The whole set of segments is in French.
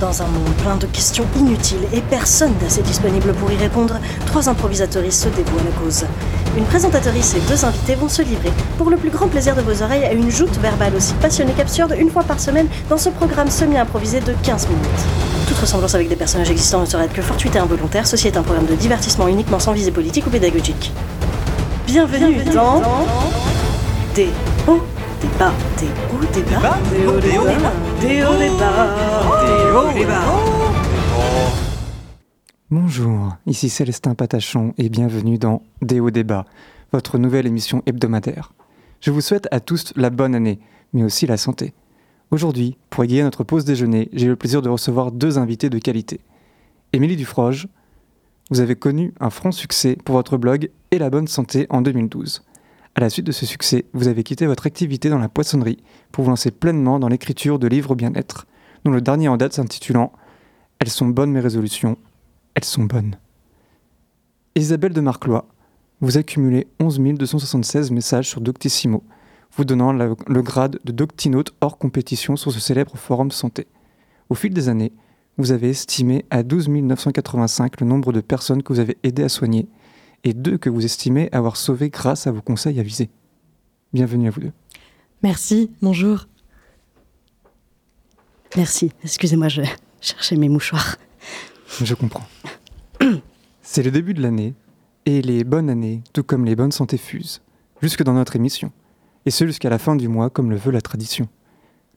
Dans un monde plein de questions inutiles et personne d'assez disponible pour y répondre, trois improvisatrices se dévouent à la cause. Une présentatrice et deux invités vont se livrer, pour le plus grand plaisir de vos oreilles, à une joute verbale aussi passionnée qu'absurde une fois par semaine dans ce programme semi-improvisé de 15 minutes. Toute ressemblance avec des personnages existants ne serait que fortuité involontaire, ceci est un programme de divertissement uniquement sans visée politique ou pédagogique. Bienvenue, dans... Des hauts des hauts débats, des hauts des hauts débats, des hauts débats. Bonjour, ici Célestin Patachon et bienvenue dans hauts débats, votre nouvelle émission hebdomadaire. Je vous souhaite à tous la bonne année, mais aussi la santé. Aujourd'hui, pour égayer notre pause déjeuner, j'ai le plaisir de recevoir deux invités de qualité. Émilie Dufroge, vous avez connu un franc succès pour votre blog Et la bonne santé en 2012. À la suite de ce succès, vous avez quitté votre activité dans la poissonnerie pour vous lancer pleinement dans l'écriture de livres bien-être, dont le dernier en date s'intitulant Elles sont bonnes mes résolutions, elles sont bonnes. Isabelle de Marclois, vous accumulez 11 276 messages sur Doctissimo, vous donnant le grade de doctinaute hors compétition sur ce célèbre forum santé. Au fil des années, vous avez estimé à 12 985 le nombre de personnes que vous avez aidé à soigner et deux que vous estimez avoir sauvées grâce à vos conseils avisés. Bienvenue à vous deux. Merci, bonjour. Merci, excusez-moi, je cherchais mes mouchoirs. Je comprends. C'est le début de l'année, et les bonnes années, tout comme les bonnes santé fusent, jusque dans notre émission, et ce jusqu'à la fin du mois comme le veut la tradition.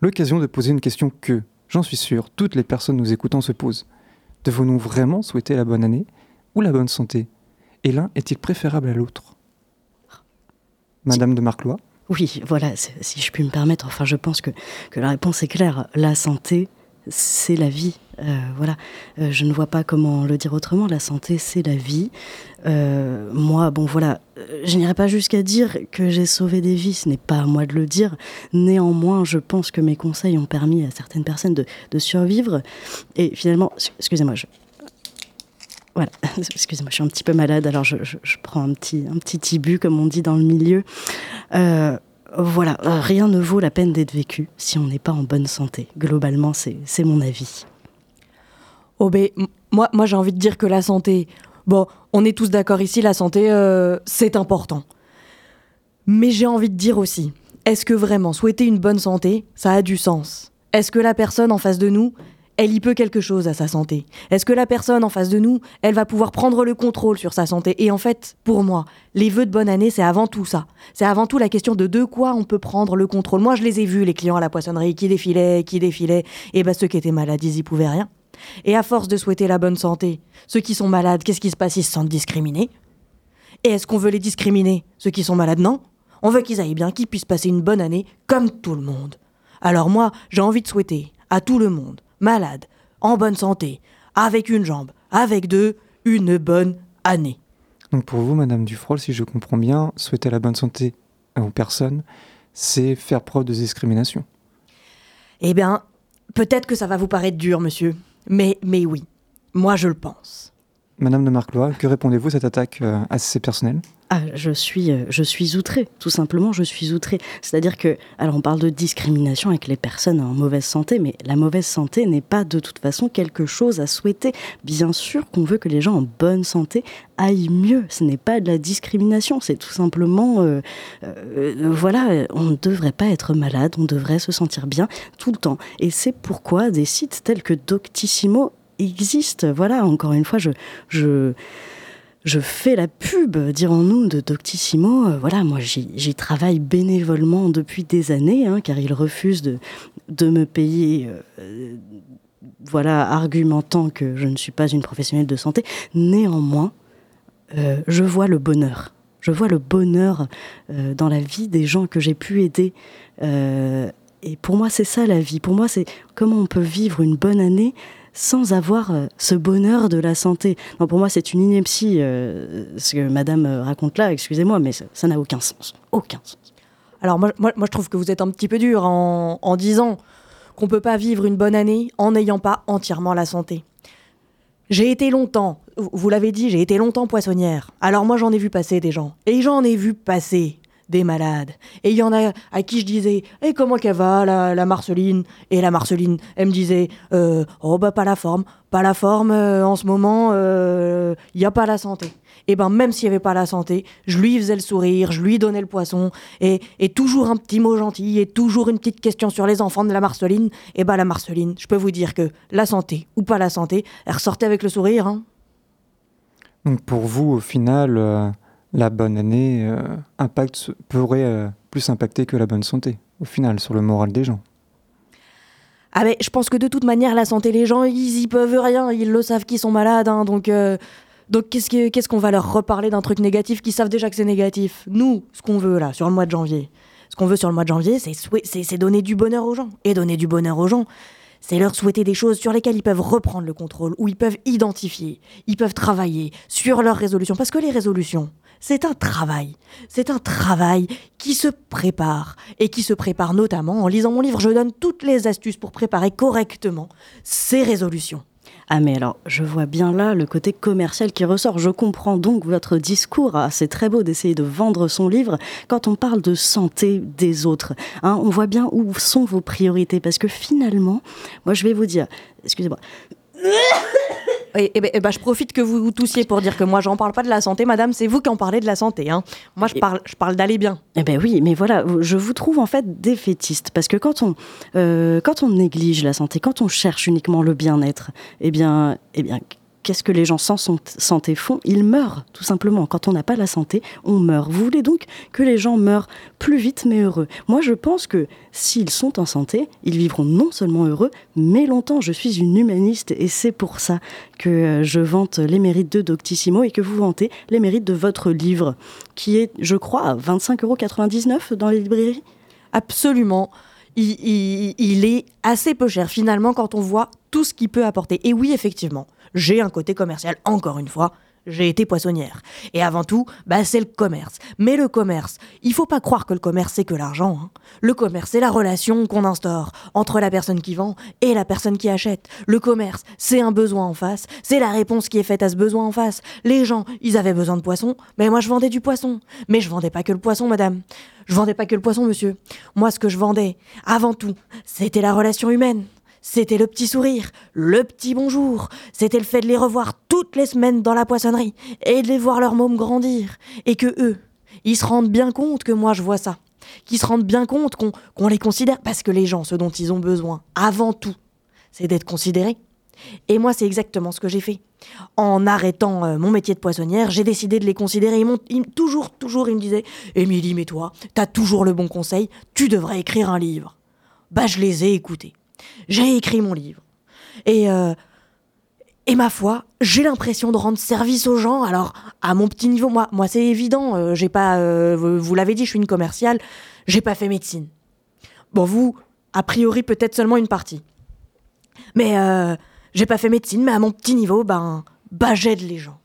L'occasion de poser une question que, j'en suis sûr, toutes les personnes nous écoutant se posent. Devons-nous vraiment souhaiter la bonne année ou la bonne santé Et l'un est-il préférable à l'autre? Madame de Marclois? Oui, voilà, si je puis me permettre, enfin je pense que, que la réponse est claire. La santé, c'est la vie. Euh, voilà, Euh, je ne vois pas comment le dire autrement. La santé, c'est la vie. Euh, moi, bon voilà, je n'irai pas jusqu'à dire que j'ai sauvé des vies, ce n'est pas à moi de le dire. Néanmoins, je pense que mes conseils ont permis à certaines personnes de, de survivre. Et finalement, excusez-moi, je... Voilà, excusez-moi, je suis un petit peu malade, alors je, prends un petit, un petit tibu, comme on dit dans le milieu. Euh, voilà, euh, rien ne vaut la peine d'être vécu si on n'est pas en bonne santé. Globalement, c'est mon avis. Oh ben, moi, moi j'ai envie de dire que la santé, bon, on est tous d'accord ici, la santé, euh, c'est important. Mais j'ai envie de dire aussi, est-ce que vraiment souhaiter une bonne santé, ça a du sens? Est-ce que la personne en face de nous, elle y peut quelque chose à sa santé Est-ce que la personne en face de nous, elle va pouvoir prendre le contrôle sur sa santé? Et en fait, pour moi, les vœux de bonne année, c'est avant tout ça. C'est avant tout la question de de quoi on peut prendre le contrôle. Moi, je les ai vus, les clients à la poissonnerie, qui défilaient, qui défilaient, et ben ceux qui étaient malades, ils y pouvaient rien. Et à force de souhaiter la bonne santé, ceux qui sont malades, qu'est-ce qui se passe? Ils se sentent discriminés. Et est-ce qu'on veut les discriminer Ceux qui sont malades, non. On veut qu'ils aillent bien, qu'ils puissent passer une bonne année comme tout le monde. Alors moi, j'ai envie de souhaiter à tout le monde, malade, en bonne santé, avec une jambe, avec deux, une bonne année. Donc pour vous, Madame Dufrol, si je comprends bien, souhaiter la bonne santé aux personnes, c'est faire preuve de discrimination. Eh bien, peut-être que ça va vous paraître dur, monsieur. Mais, mais oui, moi je le pense. Madame de Marclois, que répondez-vous à cette attaque euh, assez personnelle? Ah, je suis, euh, je suis outrée, tout simplement, je suis outrée. C'est-à-dire que, alors on parle de discrimination avec les personnes en mauvaise santé, mais la mauvaise santé n'est pas de toute façon quelque chose à souhaiter. Bien sûr qu'on veut que les gens en bonne santé aillent mieux. Ce n'est pas de la discrimination, c'est tout simplement, euh, voilà, on ne devrait pas être malade, on devrait se sentir bien tout le temps. Et c'est pourquoi des sites tels que Doctissimo existent. Voilà, encore une fois, je, fais la pub, dirons-nous, de Doctissimo. Euh, voilà, moi, j'y travaille bénévolement depuis des années, hein, car ils refusent de, me payer. euh, voilà, argumentant que je ne suis pas une professionnelle de santé. Néanmoins, euh, je vois le bonheur. Je vois le bonheur dans la vie des gens que j'ai pu aider. Et pour moi, c'est ça la vie. Pour moi, c'est comment on peut vivre une bonne année sans avoir euh, ce bonheur de la santé. Non, pour moi, c'est une ineptie, euh, ce que madame euh, raconte là, excusez-moi, mais ça n'a aucun sens. Aucun sens. Alors moi, moi, je trouve que vous êtes un petit peu dur en, en disant qu'on peut pas vivre une bonne année en n'ayant pas entièrement la santé. J'ai été longtemps, vous l'avez dit, j'ai été longtemps poissonnière. Alors moi j'en ai vu passer des gens. Et j'en ai vu passer des malades. Et il y en a à qui je disais Et eh, comment qu'elle va, la, Marceline? Et la Marceline, elle me disait euh, Oh, bah, pas la forme, pas la forme euh, en ce moment, il euh, n'y a pas la santé. Et ben même s'il n'y avait pas la santé, je lui faisais le sourire, je lui donnais le poisson, et, et, toujours un petit mot gentil, et toujours une petite question sur les enfants de la Marceline. Et ben la Marceline, je peux vous dire que la santé ou pas la santé, elle ressortait avec le sourire. Hein. Donc pour vous, au final, la bonne année euh, pourrait euh, plus impacter que la bonne santé, au final, sur le moral des gens. Ah mais je pense que de toute manière, la santé, les gens, ils y peuvent rien, ils le savent qu'ils sont malades, hein, donc... donc qu'est-ce qu'on va leur reparler d'un truc négatif? Qu'ils savent déjà que c'est négatif. Nous, ce qu'on veut là, sur le mois de janvier, ce qu'on veut sur le mois de janvier, c'est donner du bonheur aux gens. Et donner du bonheur aux gens, c'est leur souhaiter des choses sur lesquelles ils peuvent reprendre le contrôle, où ils peuvent identifier, ils peuvent travailler sur leurs résolutions. Parce que les résolutions, c'est un travail. C'est un travail qui se prépare et qui se prépare notamment en lisant mon livre. Je donne toutes les astuces pour préparer correctement ces résolutions. Ah mais alors, je vois bien là le côté commercial qui ressort. Je comprends donc votre discours. Ah, c'est très beau d'essayer de vendre son livre quand on parle de santé des autres. Hein, on voit bien où sont vos priorités parce que finalement, moi je vais vous dire, excusez-moi. Et, ben, ben, je profite que vous toussiez pour dire que moi, j'en parle pas de la santé, madame, c'est vous qui en parlez de la santé. Hein. Moi, je parle, je parle d'aller bien. Eh ben oui, mais voilà, je vous trouve en fait défaitiste, parce que quand on, euh, quand on néglige la santé, quand on cherche uniquement le bien-être, eh bien, eh bien, qu'est-ce que les gens sans santé font? Ils meurent, tout simplement. Quand on n'a pas la santé, on meurt. Vous voulez donc que les gens meurent plus vite mais heureux? Moi, je pense que s'ils sont en santé, ils vivront non seulement heureux, mais longtemps. Je suis une humaniste et c'est pour ça que euh, je vante les mérites de Doctissimo et que vous vantez les mérites de votre livre, qui est, je crois, à 25,99 euros dans les librairies. Absolument. Il, il, est assez peu cher finalement quand on voit tout ce qu'il peut apporter. Et oui, effectivement, j'ai un côté commercial, encore une fois. J'ai été poissonnière. Et avant tout, bah, c'est le commerce. Mais le commerce, il faut pas croire que le commerce, c'est que l'argent. Hein. Le commerce, c'est la relation qu'on instaure entre la personne qui vend et la personne qui achète. Le commerce, c'est un besoin en face. C'est la réponse qui est faite à ce besoin en face. Les gens, ils avaient besoin de poisson. Mais moi, je vendais du poisson. Mais je vendais pas que le poisson, madame. Je vendais pas que le poisson, monsieur. Moi, ce que je vendais, avant tout, c'était la relation humaine. C'était le petit sourire, le petit bonjour. C'était le fait de les revoir toutes les semaines dans la poissonnerie et de les voir leur môme grandir. Et que eux, ils se rendent bien compte que moi je vois ça. Qu'ils se rendent bien compte qu'on les considère. Parce que les gens, ce dont ils ont besoin, avant tout, c'est d'être considérés. Et moi, c'est exactement ce que j'ai fait. En arrêtant euh, mon métier de poissonnière, j'ai décidé de les considérer. Ils toujours, toujours, ils me disaient Émilie, mais toi, t'as toujours le bon conseil, tu devrais écrire un livre. Bah, je les ai écoutés j'ai écrit mon livre. Et, euh, et ma foi, j'ai l'impression de rendre service aux gens. Alors, à mon petit niveau, moi, moi c'est évident, euh, j'ai pas, euh, vous l'avez dit, je suis une commerciale, j'ai pas fait médecine. Bon, vous, a priori, peut-être seulement une partie. Mais j'ai pas fait médecine, mais à mon petit niveau, ben, bah, j'aide les gens.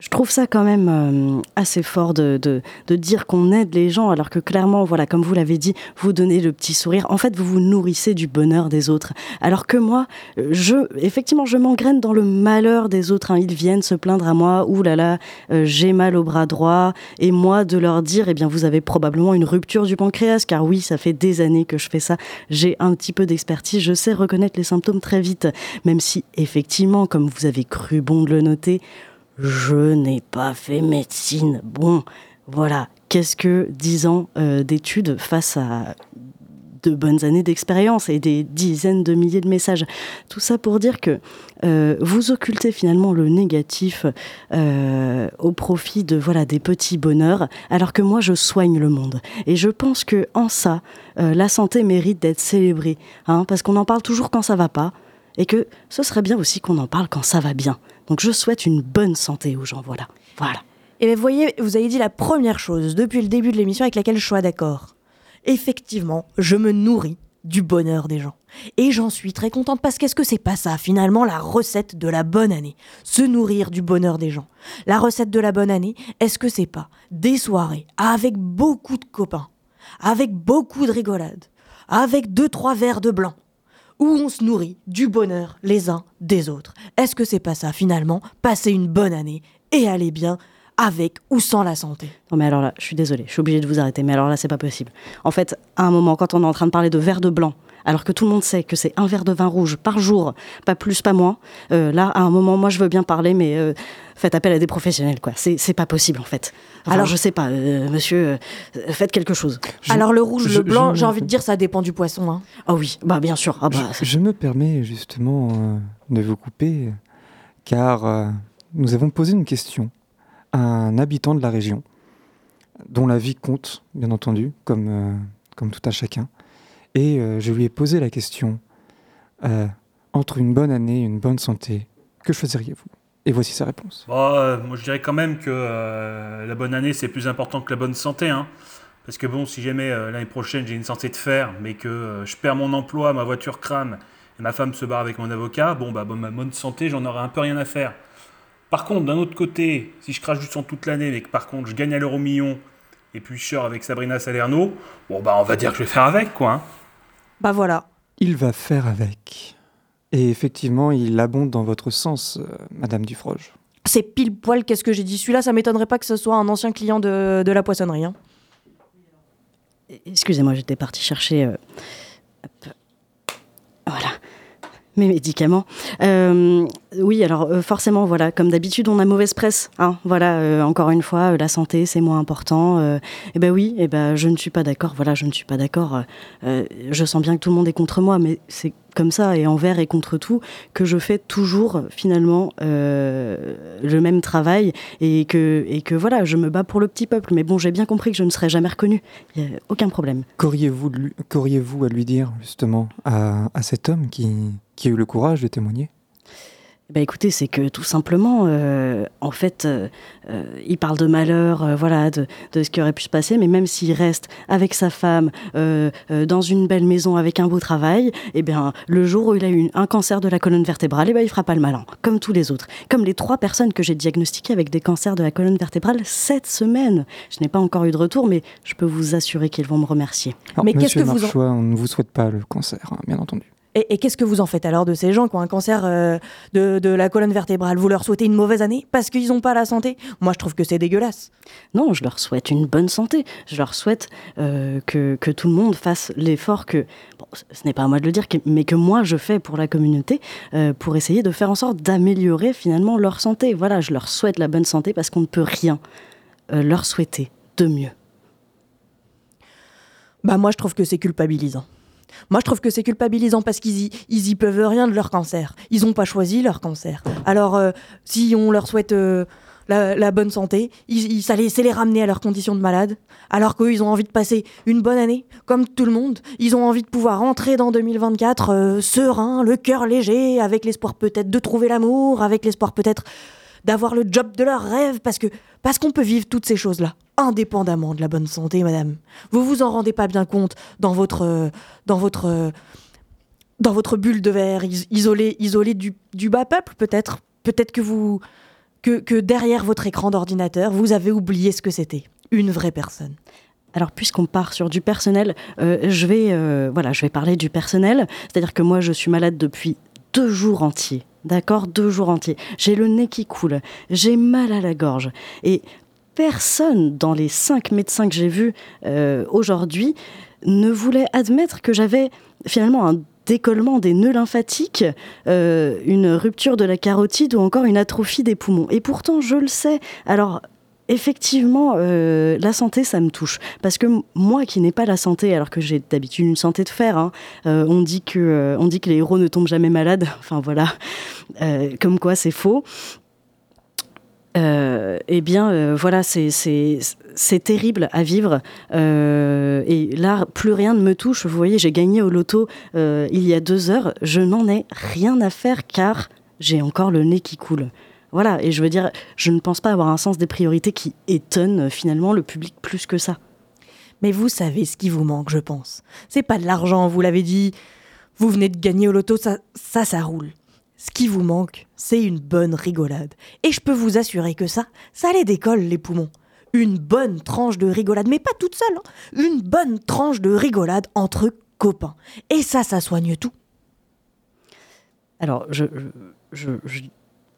Je trouve ça quand même euh, assez fort de, de, de dire qu'on aide les gens, alors que clairement, voilà, comme vous l'avez dit, vous donnez le petit sourire. En fait, vous vous nourrissez du bonheur des autres. Alors que moi, je, effectivement, je m'engraine dans le malheur des autres. Hein. Ils viennent se plaindre à moi, ouh euh, j'ai mal au bras droit. Et moi, de leur dire, eh bien, vous avez probablement une rupture du pancréas, car oui, ça fait des années que je fais ça. J'ai un petit peu d'expertise, je sais reconnaître les symptômes très vite. Même si, effectivement, comme vous avez cru bon de le noter, je n'ai pas fait médecine. Bon, voilà. Qu'est-ce que dix ans euh, d'études face à de bonnes années d'expérience et des dizaines de milliers de messages. Tout ça pour dire que euh, vous occultez finalement le négatif euh, au profit de voilà des petits bonheurs, alors que moi je soigne le monde. Et je pense que en ça, la santé mérite d'être célébrée, hein, parce qu'on en parle toujours quand ça va pas, et que ce serait bien aussi qu'on en parle quand ça va bien. Donc je souhaite une bonne santé aux gens, voilà. Voilà. Et vous voyez, vous avez dit la première chose depuis le début de l'émission avec laquelle je suis d'accord. Effectivement, je me nourris du bonheur des gens. Et j'en suis très contente parce qu'est-ce que c'est pas ça finalement la recette de la bonne année? Se nourrir du bonheur des gens. La recette de la bonne année, est-ce que c'est pas des soirées avec beaucoup de copains, avec beaucoup de rigolades, avec deux trois verres de blanc, où on se nourrit du bonheur les uns des autres. Est-ce que c'est pas ça finalement Passer une bonne année et aller bien avec ou sans la santé? Non mais alors là, je suis désolée, je suis obligée de vous arrêter, mais alors là, c'est pas possible. En fait, à un moment, quand on est en train de parler de verre de blanc, alors que tout le monde sait que c'est un verre de vin rouge par jour, pas plus, pas moins, euh, là, à un moment, moi, je veux bien parler, mais euh, faites appel à des professionnels, quoi. C'est pas possible, en fait. alors, je sais pas, euh, monsieur, faites quelque chose. alors, le rouge, le blanc, j'ai envie de dire, ça dépend du poisson. Hein. Oh oui, bah bien sûr. Ah, bah, je, me permets justement de vous couper, car nous avons posé une question à un habitant de la région, dont la vie compte, bien entendu, comme, comme tout à chacun. Et euh, je lui ai posé la question, euh, entre une bonne année et une bonne santé, que choisiriez-vous? Et voici sa réponse. Euh, moi, je dirais quand même que la bonne année, c'est plus important que la bonne santé. Hein. Parce que bon, si jamais l'année prochaine j'ai une santé de fer, mais que je perds mon emploi, ma voiture crame, et ma femme se barre avec mon avocat, bon, bah, ma bonne santé, j'en aurais un peu rien à faire. Par contre, d'un autre côté, si je crache du sang toute l'année, mais que par contre je gagne à l'euro million, et puis je sors avec Sabrina Salerno, bon, bah, on va dire que je vais faire avec, quoi. Hein. Bah voilà. Il va faire avec. Et effectivement, il abonde dans votre sens, euh, Madame Dufroge. C'est pile poil qu'est-ce que j'ai dit. Celui-là, ça m'étonnerait pas que ce soit un ancien client de, la poissonnerie. Hein. Excusez-moi, j'étais partie chercher. Euh, mes médicaments. Euh, oui, alors euh, forcément, voilà, comme d'habitude, on a mauvaise presse. Hein, voilà, euh, encore une fois, la santé, c'est moins important. eh ben oui, eh ben je ne suis pas d'accord. Voilà, je ne suis pas d'accord. je sens bien que tout le monde est contre moi, mais c'est comme ça et envers et contre tout que je fais toujours finalement le même travail et que et que voilà, je me bats pour le petit peuple. Mais bon, j'ai bien compris que je ne serai jamais reconnue. Il y a aucun problème. Qu'auriez-vous à lui dire justement à, à cet homme qui qui a eu le courage de témoigner? Bah écoutez, c'est que tout simplement, euh, en fait, euh, euh, il parle de malheur, voilà, de, de, ce qui aurait pu se passer, mais même s'il reste avec sa femme dans une belle maison avec un beau travail, eh bien, le jour où il a eu un cancer de la colonne vertébrale, eh ben, il fera pas le malin, comme tous les autres, comme les trois personnes que j'ai diagnostiquées avec des cancers de la colonne vertébrale cette semaine. Je n'ai pas encore eu de retour, mais je peux vous assurer qu'ils vont me remercier. mais qu'est-ce que vous en... on ne vous souhaite pas le cancer, hein, bien entendu. Et, qu'est-ce que vous en faites alors de ces gens qui ont un cancer euh, de, la colonne vertébrale? Vous leur souhaitez une mauvaise année parce qu'ils n'ont pas la santé? Moi, je trouve que c'est dégueulasse. Non, je leur souhaite une bonne santé. Je leur souhaite euh, que, tout le monde fasse l'effort que, ce n'est pas à moi de le dire, mais que moi je fais pour la communauté euh, pour essayer de faire en sorte d'améliorer finalement leur santé. Voilà, je leur souhaite la bonne santé parce qu'on ne peut rien leur souhaiter de mieux. Bah moi je trouve que c'est culpabilisant. Moi, je trouve que c'est culpabilisant parce qu'ils y, peuvent rien de leur cancer. Ils n'ont pas choisi leur cancer. Alors, euh, si on leur souhaite euh, la, bonne santé, ils, ça c'est les ramener à leurs conditions de malade. Alors qu'eux, ils ont envie de passer une bonne année, comme tout le monde. Ils ont envie de pouvoir entrer dans 2024 euh, serein, le cœur léger, avec l'espoir peut-être de trouver l'amour, avec l'espoir peut-être d'avoir le job de leur rêve, parce qu'on peut vivre toutes ces choses-là indépendamment de la bonne santé, madame. Vous vous en rendez pas bien compte dans votre dans votre dans votre bulle de verre, isolée isolée du, du bas peuple peut-être? Peut-être que vous que, que derrière votre écran d'ordinateur, vous avez oublié ce que c'était une vraie personne. Alors, puisqu'on part sur du personnel, euh, je vais euh, voilà, je vais parler du personnel. C'est-à-dire que moi, je suis malade depuis deux jours entiers. D'accord? Deux jours entiers. J'ai le nez qui coule, j'ai mal à la gorge. Et personne dans les cinq médecins que j'ai vus euh, aujourd'hui ne voulait admettre que j'avais finalement un décollement des nœuds lymphatiques, euh, une rupture de la carotide ou encore une atrophie des poumons. Et pourtant, je le sais. Alors, effectivement, euh, la santé, ça me touche. Parce que moi qui n'ai pas la santé, alors que j'ai d'habitude une santé de fer, hein, on, dit que, on dit que les héros ne tombent jamais malades. Enfin voilà, comme quoi c'est faux. Eh bien, voilà, c'est terrible à vivre. et là, plus rien ne me touche. Vous voyez, j'ai gagné au loto il y a deux heures. Je n'en ai rien à faire car j'ai encore le nez qui coule. Voilà, et je veux dire, je ne pense pas avoir un sens des priorités qui étonne euh, finalement le public plus que ça. Mais vous savez ce qui vous manque, je pense. C'est pas de l'argent, vous l'avez dit. Vous venez de gagner au loto, ça, ça roule. Ce qui vous manque, c'est une bonne rigolade. Et je peux vous assurer que ça, ça les décolle les poumons. Une bonne tranche de rigolade, mais pas toute seule. Hein. Une bonne tranche de rigolade entre copains. Et ça, ça soigne tout. Alors, je, je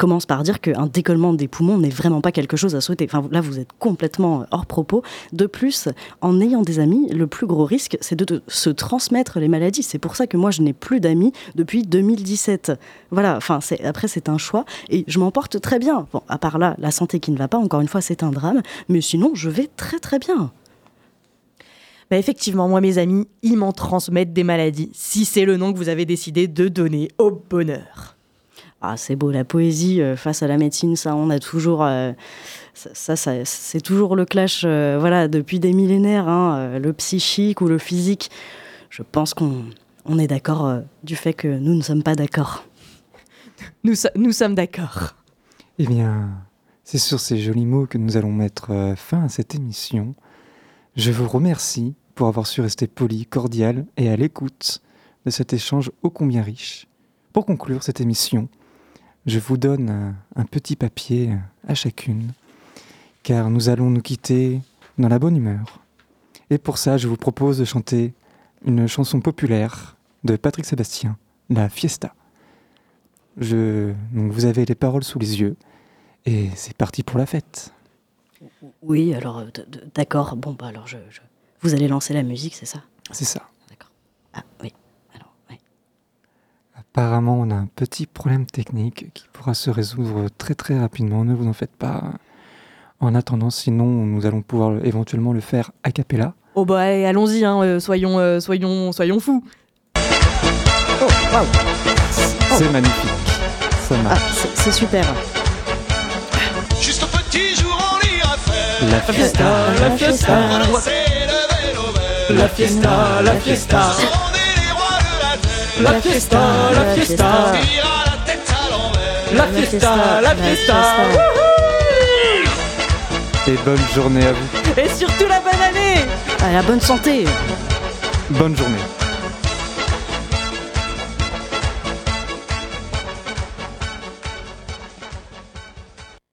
commence par dire qu'un décollement des poumons n'est vraiment pas quelque chose à souhaiter. Enfin, là, vous êtes complètement hors propos. De plus, en ayant des amis, le plus gros risque, c'est de, se transmettre les maladies. C'est pour ça que moi, je n'ai plus d'amis depuis 2017. Voilà, enfin, après, c'est un choix et je m'en porte très bien. Bon, à part là, la santé qui ne va pas, encore une fois, c'est un drame, mais sinon, je vais très très bien. Bah effectivement, moi, mes amis, ils m'en transmettent des maladies, si c'est le nom que vous avez décidé de donner au bonheur. Ah, c'est beau, la poésie euh, face à la médecine, ça, on a toujours. Euh, ça, ça c'est toujours le clash, euh, voilà, depuis des millénaires, hein, le psychique ou le physique. Je pense qu'on on est d'accord du fait que nous ne sommes pas d'accord. Nous, nous sommes d'accord. Eh bien, c'est sur ces jolis mots que nous allons mettre fin à cette émission. Je vous remercie pour avoir su rester poli, cordial et à l'écoute de cet échange ô combien riche. Pour conclure cette émission, je vous donne un petit papier à chacune, car nous allons nous quitter dans la bonne humeur. Et pour ça, je vous propose de chanter une chanson populaire de Patrick Sébastien, La Fiesta. Je... Donc vous avez les paroles sous les yeux, et c'est parti pour la fête. Oui, alors d'accord. Bon, bah alors je, vous allez lancer la musique, c'est ça? C'est ça. D'accord. Ah oui. Apparemment, on a un petit problème technique qui pourra se résoudre très très rapidement. Ne vous en faites pas. En attendant, sinon, nous allons pouvoir éventuellement le faire a cappella. Oh bah allons-y, hein, euh, soyons, euh, soyons, soyons fous. Oh, C'est oh. magnifique. Ça marche. Ah, c'est super. Juste petit jour en La fiesta, la fiesta, la fiesta, la fiesta. La fiesta, la fiesta. La fiesta, la fiesta. Et bonne journée à vous. Et surtout la bonne année. À la bonne santé. Bonne journée.